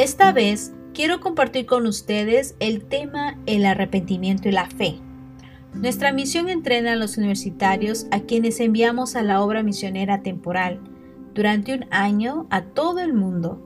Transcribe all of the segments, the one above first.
Esta vez quiero compartir con ustedes el tema el arrepentimiento y la fe. Nuestra misión entrena a los universitarios a quienes enviamos a la obra misionera temporal durante un año a todo el mundo.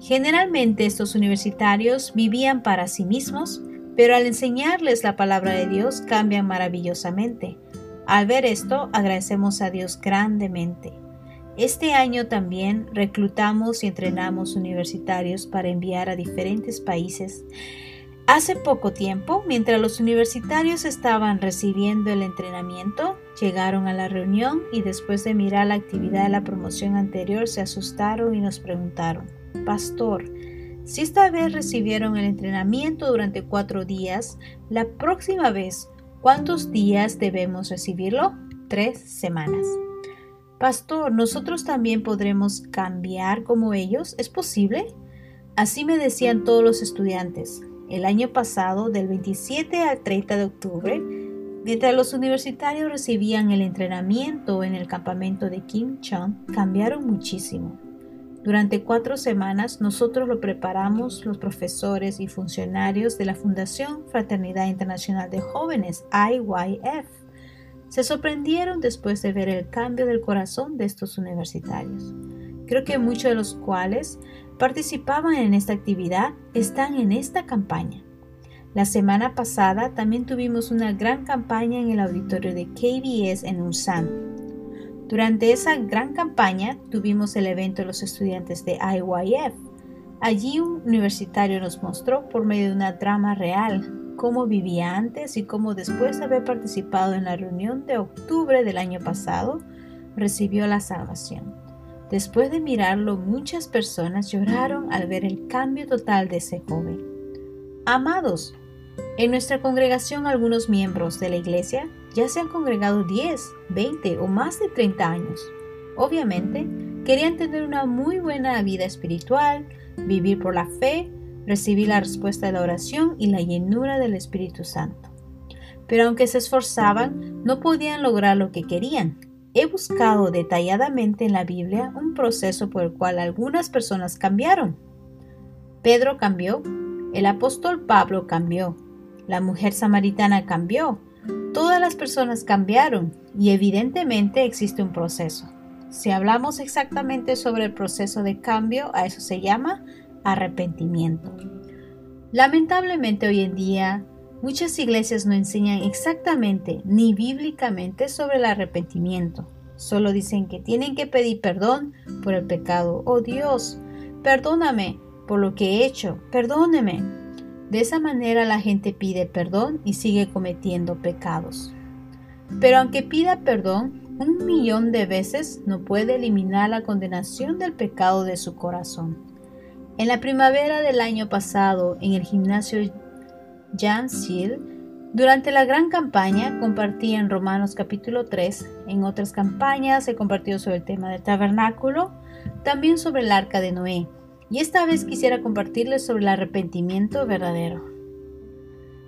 Generalmente estos universitarios vivían para sí mismos, pero al enseñarles la palabra de Dios cambian maravillosamente. Al ver esto, agradecemos a Dios grandemente. Este año también reclutamos y entrenamos universitarios para enviar a diferentes países. Hace poco tiempo, mientras los universitarios estaban recibiendo el entrenamiento, llegaron a la reunión y después de mirar la actividad de la promoción anterior se asustaron y nos preguntaron, Pastor, si esta vez recibieron el entrenamiento durante cuatro días, la próxima vez, ¿cuántos días debemos recibirlo? Tres semanas. Pastor, ¿nosotros también podremos cambiar como ellos? ¿Es posible? Así me decían todos los estudiantes. El año pasado, del 27 al 30 de octubre, mientras los universitarios recibían el entrenamiento en el campamento de Kim Chong, cambiaron muchísimo. Durante cuatro semanas nosotros lo preparamos los profesores y funcionarios de la Fundación Fraternidad Internacional de Jóvenes, IYF se sorprendieron después de ver el cambio del corazón de estos universitarios. Creo que muchos de los cuales participaban en esta actividad están en esta campaña. La semana pasada también tuvimos una gran campaña en el auditorio de KBS en Ulsan. Durante esa gran campaña tuvimos el evento de los estudiantes de IYF. Allí un universitario nos mostró por medio de una trama real cómo vivía antes y cómo después de haber participado en la reunión de octubre del año pasado, recibió la salvación. Después de mirarlo, muchas personas lloraron al ver el cambio total de ese joven. Amados, en nuestra congregación algunos miembros de la iglesia ya se han congregado 10, 20 o más de 30 años. Obviamente, querían tener una muy buena vida espiritual, vivir por la fe recibí la respuesta de la oración y la llenura del Espíritu Santo. Pero aunque se esforzaban, no podían lograr lo que querían. He buscado detalladamente en la Biblia un proceso por el cual algunas personas cambiaron. Pedro cambió, el apóstol Pablo cambió, la mujer samaritana cambió, todas las personas cambiaron y evidentemente existe un proceso. Si hablamos exactamente sobre el proceso de cambio, a eso se llama arrepentimiento. Lamentablemente hoy en día muchas iglesias no enseñan exactamente ni bíblicamente sobre el arrepentimiento. Solo dicen que tienen que pedir perdón por el pecado. Oh Dios, perdóname por lo que he hecho, perdóneme. De esa manera la gente pide perdón y sigue cometiendo pecados. Pero aunque pida perdón un millón de veces, no puede eliminar la condenación del pecado de su corazón. En la primavera del año pasado, en el gimnasio Jan Seal, durante la gran campaña compartí en Romanos capítulo 3, en otras campañas he compartido sobre el tema del tabernáculo, también sobre el arca de Noé, y esta vez quisiera compartirles sobre el arrepentimiento verdadero.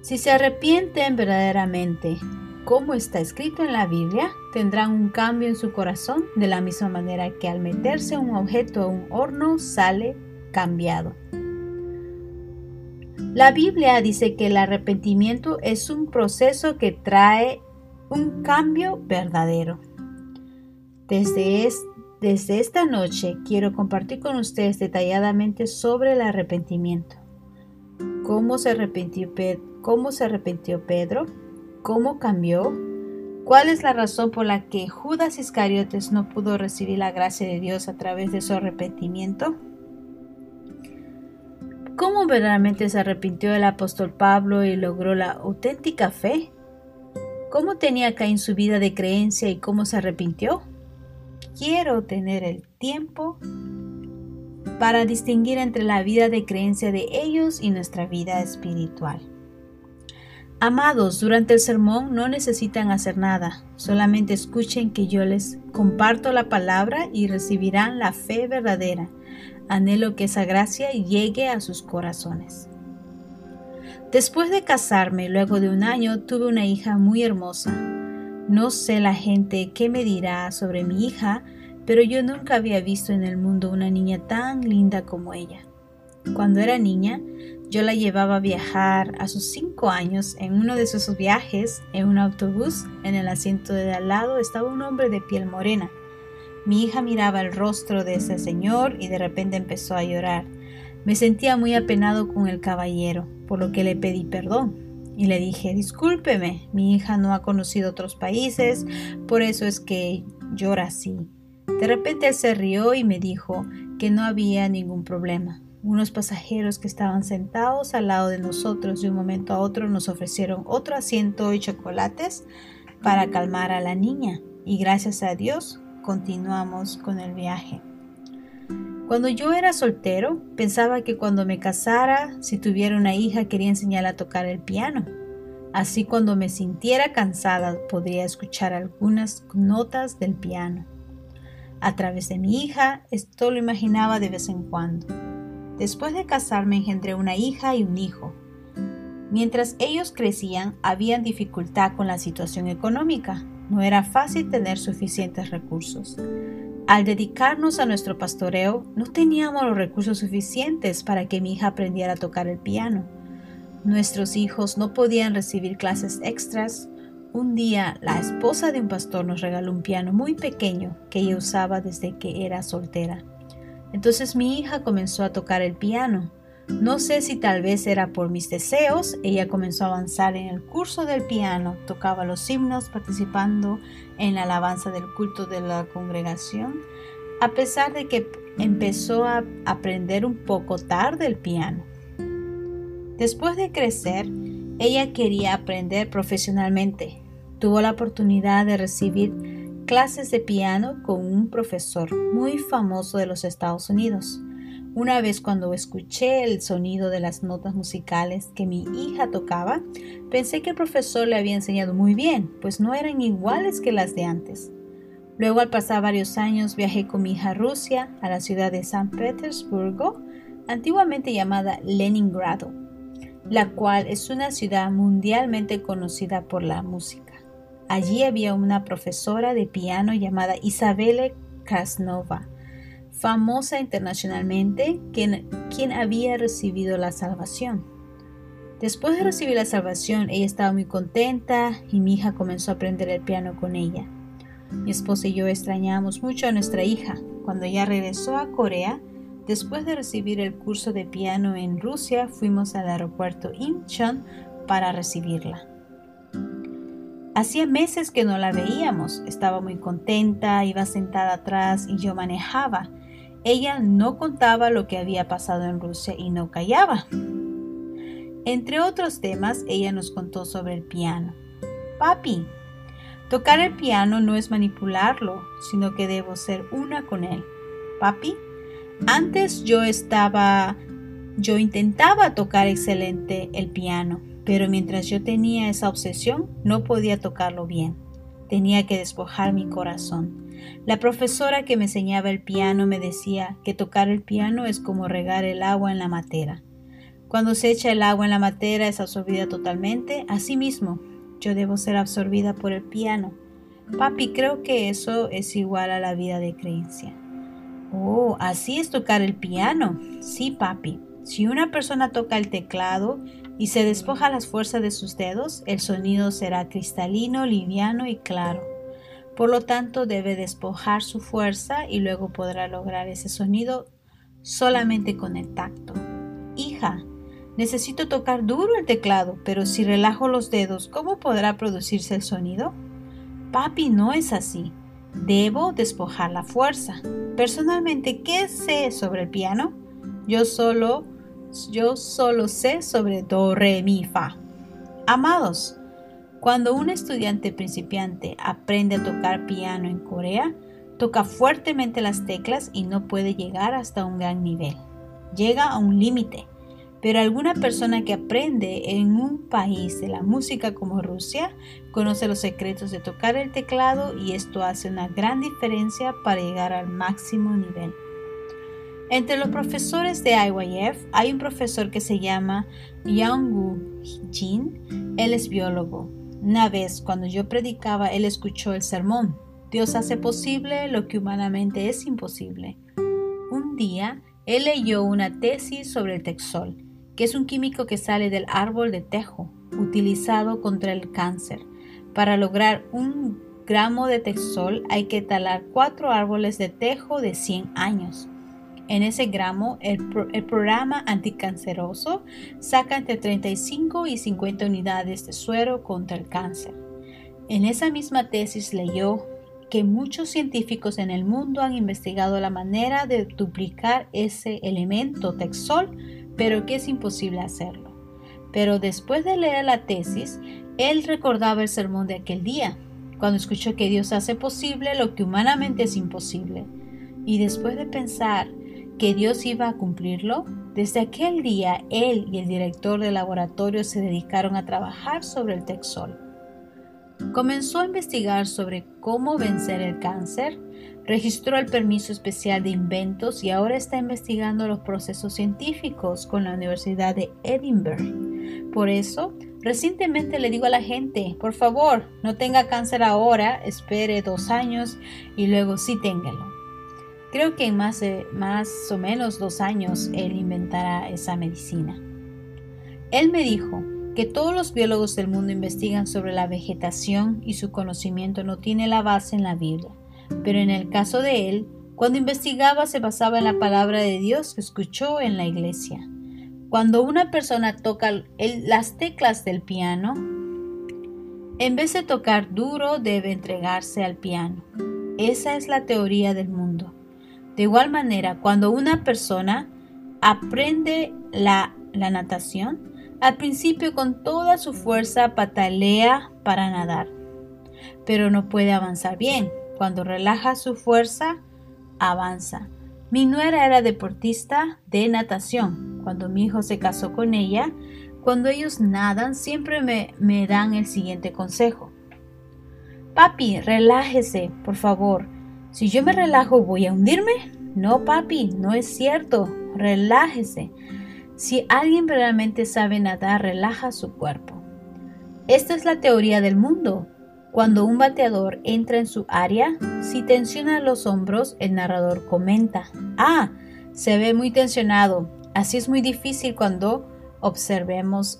Si se arrepienten verdaderamente, como está escrito en la Biblia, tendrán un cambio en su corazón de la misma manera que al meterse un objeto a un horno sale cambiado. La Biblia dice que el arrepentimiento es un proceso que trae un cambio verdadero. Desde, desde esta noche quiero compartir con ustedes detalladamente sobre el arrepentimiento. Cómo se arrepintió, cómo se arrepintió Pedro, cómo cambió, cuál es la razón por la que Judas Iscariotes no pudo recibir la gracia de Dios a través de su arrepentimiento ¿Cómo verdaderamente se arrepintió el apóstol Pablo y logró la auténtica fe? ¿Cómo tenía Caín su vida de creencia y cómo se arrepintió? Quiero tener el tiempo para distinguir entre la vida de creencia de ellos y nuestra vida espiritual. Amados, durante el sermón no necesitan hacer nada, solamente escuchen que yo les comparto la palabra y recibirán la fe verdadera Anhelo que esa gracia llegue a sus corazones. Después de casarme, luego de un año, tuve una hija muy hermosa. No sé la gente qué me dirá sobre mi hija, pero yo nunca había visto en el mundo una niña tan linda como ella. Cuando era niña, yo la llevaba a viajar a sus cinco años. En uno de sus viajes, en un autobús, en el asiento de al lado estaba un hombre de piel morena. Mi hija miraba el rostro de ese señor y de repente empezó a llorar. Me sentía muy apenado con el caballero, por lo que le pedí perdón. Y le dije, discúlpeme, mi hija no ha conocido otros países, por eso es que llora así. De repente él se rió y me dijo que no había ningún problema. Unos pasajeros que estaban sentados al lado de nosotros de un momento a otro nos ofrecieron otro asiento y chocolates para calmar a la niña y gracias a Dios continuamos con el viaje. Cuando yo era soltero, pensaba que cuando me casara, si tuviera una hija, quería enseñarla a tocar el piano. Así cuando me sintiera cansada podría escuchar algunas notas del piano. A través de mi hija, esto lo imaginaba de vez en cuando. Después de casarme engendré una hija y un hijo. Mientras ellos crecían, había dificultad con la situación económica. No era fácil tener suficientes recursos. Al dedicarnos a nuestro pastoreo, no teníamos los recursos suficientes para que mi hija aprendiera a tocar el piano. Nuestros hijos no podían recibir clases extras. Un día, la esposa de un pastor nos regaló un piano muy pequeño que ella usaba desde que era soltera. Entonces mi hija comenzó a tocar el piano. No sé si tal vez era por mis deseos, ella comenzó a avanzar en el curso del piano, tocaba los himnos participando en la alabanza del culto de la congregación, a pesar de que empezó a aprender un poco tarde el piano. Después de crecer, ella quería aprender profesionalmente. Tuvo la oportunidad de recibir clases de piano con un profesor muy famoso de los Estados Unidos. Una vez cuando escuché el sonido de las notas musicales que mi hija tocaba, pensé que el profesor le había enseñado muy bien, pues no eran iguales que las de antes. Luego, al pasar varios años, viajé con mi hija a Rusia, a la ciudad de San Petersburgo, antiguamente llamada Leningrado, la cual es una ciudad mundialmente conocida por la música. Allí había una profesora de piano llamada Isabelle Krasnova, famosa internacionalmente, quien, quien había recibido la salvación. Después de recibir la salvación, ella estaba muy contenta y mi hija comenzó a aprender el piano con ella. Mi esposa y yo extrañamos mucho a nuestra hija. Cuando ella regresó a Corea, después de recibir el curso de piano en Rusia, fuimos al aeropuerto Incheon para recibirla. Hacía meses que no la veíamos, estaba muy contenta, iba sentada atrás y yo manejaba. Ella no contaba lo que había pasado en Rusia y no callaba. Entre otros temas, ella nos contó sobre el piano. Papi, tocar el piano no es manipularlo, sino que debo ser una con él. Papi, antes yo estaba, yo intentaba tocar excelente el piano, pero mientras yo tenía esa obsesión, no podía tocarlo bien. Tenía que despojar mi corazón. La profesora que me enseñaba el piano me decía que tocar el piano es como regar el agua en la matera. Cuando se echa el agua en la matera es absorbida totalmente. Asimismo, yo debo ser absorbida por el piano. Papi, creo que eso es igual a la vida de creencia. Oh, así es tocar el piano. Sí, papi. Si una persona toca el teclado y se despoja las fuerzas de sus dedos, el sonido será cristalino, liviano y claro. Por lo tanto, debe despojar su fuerza y luego podrá lograr ese sonido solamente con el tacto. Hija, necesito tocar duro el teclado, pero si relajo los dedos, ¿cómo podrá producirse el sonido? Papi, no es así. Debo despojar la fuerza. Personalmente, ¿qué sé sobre el piano? Yo solo, yo solo sé sobre do, re, mi, fa. Amados, cuando un estudiante principiante aprende a tocar piano en Corea, toca fuertemente las teclas y no puede llegar hasta un gran nivel. Llega a un límite. Pero alguna persona que aprende en un país de la música como Rusia conoce los secretos de tocar el teclado y esto hace una gran diferencia para llegar al máximo nivel. Entre los profesores de IYF hay un profesor que se llama Yang Jin. Él es biólogo una vez, cuando yo predicaba, él escuchó el sermón. Dios hace posible lo que humanamente es imposible. Un día, él leyó una tesis sobre el texol, que es un químico que sale del árbol de tejo, utilizado contra el cáncer. Para lograr un gramo de texol hay que talar cuatro árboles de tejo de 100 años. En ese gramo, el, el, programa anticanceroso saca entre 35 y 50 unidades de suero contra el cáncer. En esa misma tesis leyó que muchos científicos en el mundo han investigado la manera de duplicar ese elemento texol, pero que es imposible hacerlo. Pero después de leer la tesis, él recordaba el sermón de aquel día, cuando escuchó que Dios hace posible lo que humanamente es imposible. Y después de pensar que Dios iba a cumplirlo, desde aquel día él y el director del laboratorio se dedicaron a trabajar sobre el Texol. Comenzó a investigar sobre cómo vencer el cáncer, registró el permiso especial de inventos y ahora está investigando los procesos científicos con la Universidad de Edinburgh. Por eso, recientemente le digo a la gente, por favor, no tenga cáncer ahora, espere dos años y luego sí téngalo. Creo que en más, más o menos dos años él inventará esa medicina. Él me dijo, que todos los biólogos del mundo investigan sobre la vegetación y su conocimiento no tiene la base en la Biblia, pero en el caso de él, cuando investigaba se basaba en la palabra de Dios que escuchó en la iglesia. Cuando una persona toca las teclas del piano, en vez de tocar duro debe entregarse al piano. Esa es la teoría del mundo. De igual manera, cuando una persona aprende la, la natación, al principio con toda su fuerza patalea para nadar, pero no puede avanzar bien. Cuando relaja su fuerza, avanza. Mi nuera era deportista de natación. Cuando mi hijo se casó con ella, cuando ellos nadan, siempre me, me dan el siguiente consejo. Papi, relájese, por favor. Si yo me relajo, ¿voy a hundirme? No, papi, no es cierto. Relájese. Si alguien realmente sabe nadar, relaja su cuerpo. Esta es la teoría del mundo. Cuando un bateador entra en su área, si tensiona los hombros, el narrador comenta, ah, se ve muy tensionado. Así es muy difícil cuando observemos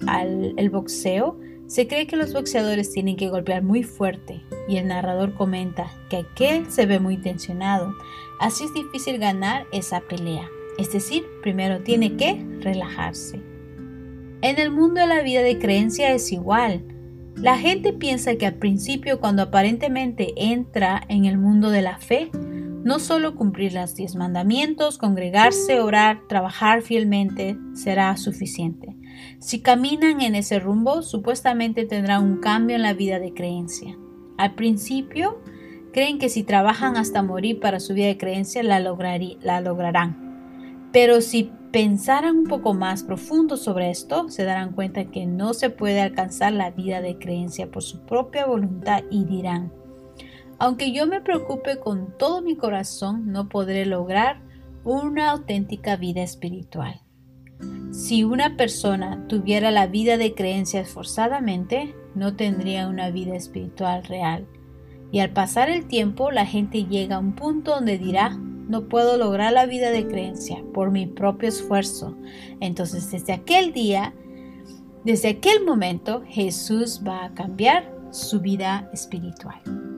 el boxeo. Se cree que los boxeadores tienen que golpear muy fuerte y el narrador comenta que aquel se ve muy tensionado. Así es difícil ganar esa pelea. Es decir, primero tiene que relajarse. En el mundo de la vida de creencia es igual. La gente piensa que al principio cuando aparentemente entra en el mundo de la fe, no solo cumplir los diez mandamientos, congregarse, orar, trabajar fielmente será suficiente. Si caminan en ese rumbo, supuestamente tendrán un cambio en la vida de creencia. Al principio, creen que si trabajan hasta morir para su vida de creencia, la, lograrán. Pero si pensaran un poco más profundo sobre esto, se darán cuenta que no se puede alcanzar la vida de creencia por su propia voluntad y dirán, aunque yo me preocupe con todo mi corazón, no podré lograr una auténtica vida espiritual. Si una persona tuviera la vida de creencia esforzadamente, no tendría una vida espiritual real. Y al pasar el tiempo, la gente llega a un punto donde dirá, no puedo lograr la vida de creencia por mi propio esfuerzo. Entonces desde aquel día, desde aquel momento, Jesús va a cambiar su vida espiritual.